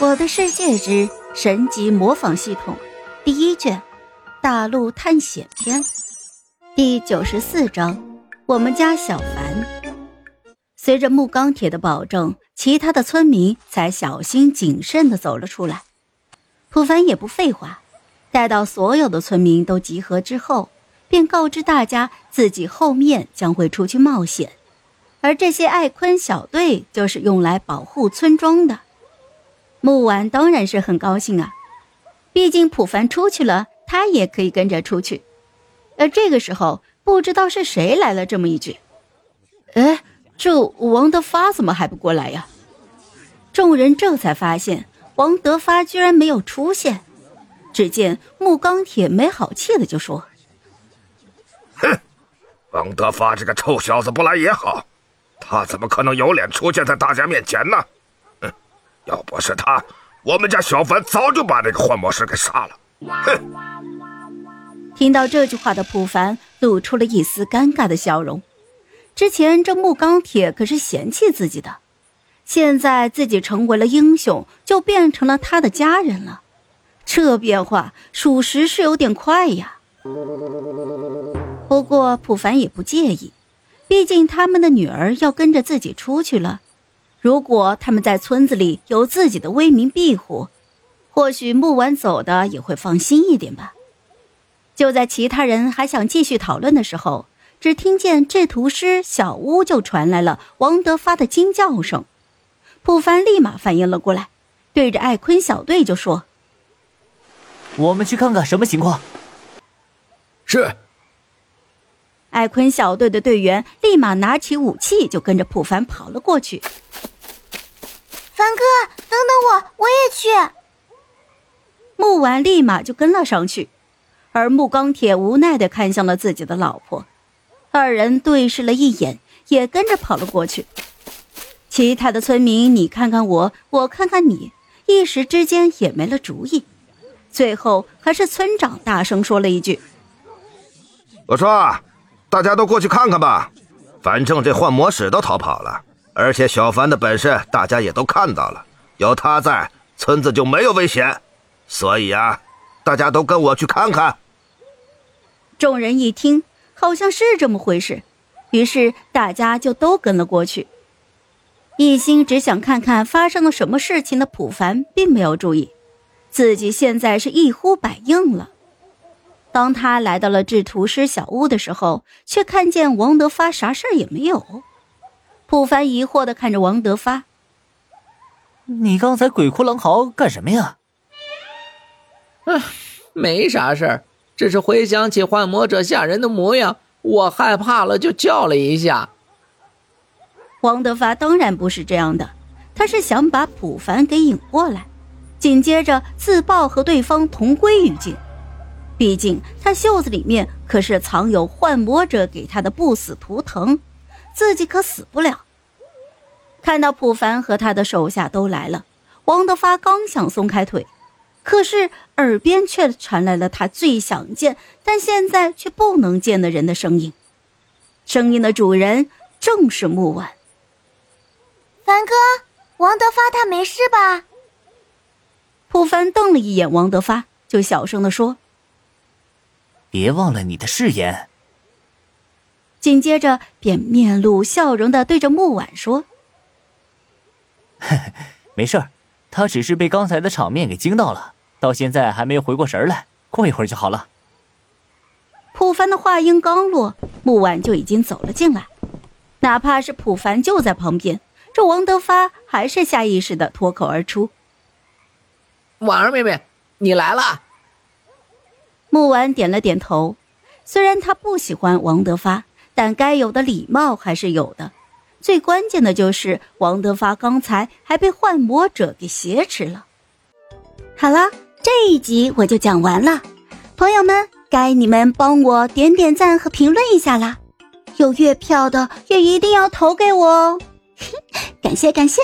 我的世界之神级模仿系统第一卷大陆探险篇第九十四章我们家小凡。随着木钢铁的保证，其他的村民才小心谨慎的走了出来。普凡也不废话，待到所有的村民都集合之后，便告知大家自己后面将会出去冒险，而这些艾坤小队就是用来保护村庄的。木婉当然是很高兴啊，毕竟普凡出去了，他也可以跟着出去。而这个时候，不知道是谁来了这么一句：“哎，这王德发怎么还不过来呀？”众人这才发现王德发居然没有出现。只见木钢铁没好气的就说：“哼，王德发这个臭小子不来也好，他怎么可能有脸出现在大家面前呢？”要不是他，我们家小凡早就把那个幻魔师给杀了。哼！听到这句话的普凡露出了一丝尴尬的笑容。之前这木钢铁可是嫌弃自己的，现在自己成为了英雄，就变成了他的家人了。这变化属实是有点快呀。不过普凡也不介意，毕竟他们的女儿要跟着自己出去了。如果他们在村子里有自己的威名庇护，或许木婉走的也会放心一点吧。就在其他人还想继续讨论的时候，只听见制图师小屋就传来了王德发的惊叫声。普凡立马反应了过来，对着艾坤小队就说：“我们去看看什么情况。”是。艾坤小队的队员立马拿起武器，就跟着普凡跑了过去。凡哥，等等我，我也去。木婉立马就跟了上去，而木钢铁无奈的看向了自己的老婆，二人对视了一眼，也跟着跑了过去。其他的村民你看看我，我看看你，一时之间也没了主意。最后还是村长大声说了一句：“我说，大家都过去看看吧，反正这幻魔使都逃跑了。”而且小凡的本事大家也都看到了，有他在，村子就没有危险。所以啊，大家都跟我去看看。众人一听，好像是这么回事，于是大家就都跟了过去。一心只想看看发生了什么事情的普凡，并没有注意，自己现在是一呼百应了。当他来到了制图师小屋的时候，却看见王德发啥事儿也没有。普凡疑惑的看着王德发：“你刚才鬼哭狼嚎干什么呀？”“啊，没啥事儿，只是回想起幻魔者吓人的模样，我害怕了，就叫了一下。”王德发当然不是这样的，他是想把普凡给引过来，紧接着自爆和对方同归于尽。毕竟他袖子里面可是藏有幻魔者给他的不死图腾。自己可死不了。看到普凡和他的手下都来了，王德发刚想松开腿，可是耳边却传来了他最想见但现在却不能见的人的声音。声音的主人正是木婉。凡哥，王德发他没事吧？普凡瞪了一眼王德发，就小声的说：“别忘了你的誓言。”紧接着，便面露笑容的对着木婉说：“没事儿，他只是被刚才的场面给惊到了，到现在还没有回过神来，过一会儿就好了。”普凡的话音刚落，木婉就已经走了进来。哪怕是普凡就在旁边，这王德发还是下意识的脱口而出：“婉儿妹妹，你来了。”木婉点了点头，虽然他不喜欢王德发。但该有的礼貌还是有的，最关键的就是王德发刚才还被幻魔者给挟持了。好了，这一集我就讲完了，朋友们，该你们帮我点点赞和评论一下啦，有月票的也一定要投给我哦，感 谢感谢。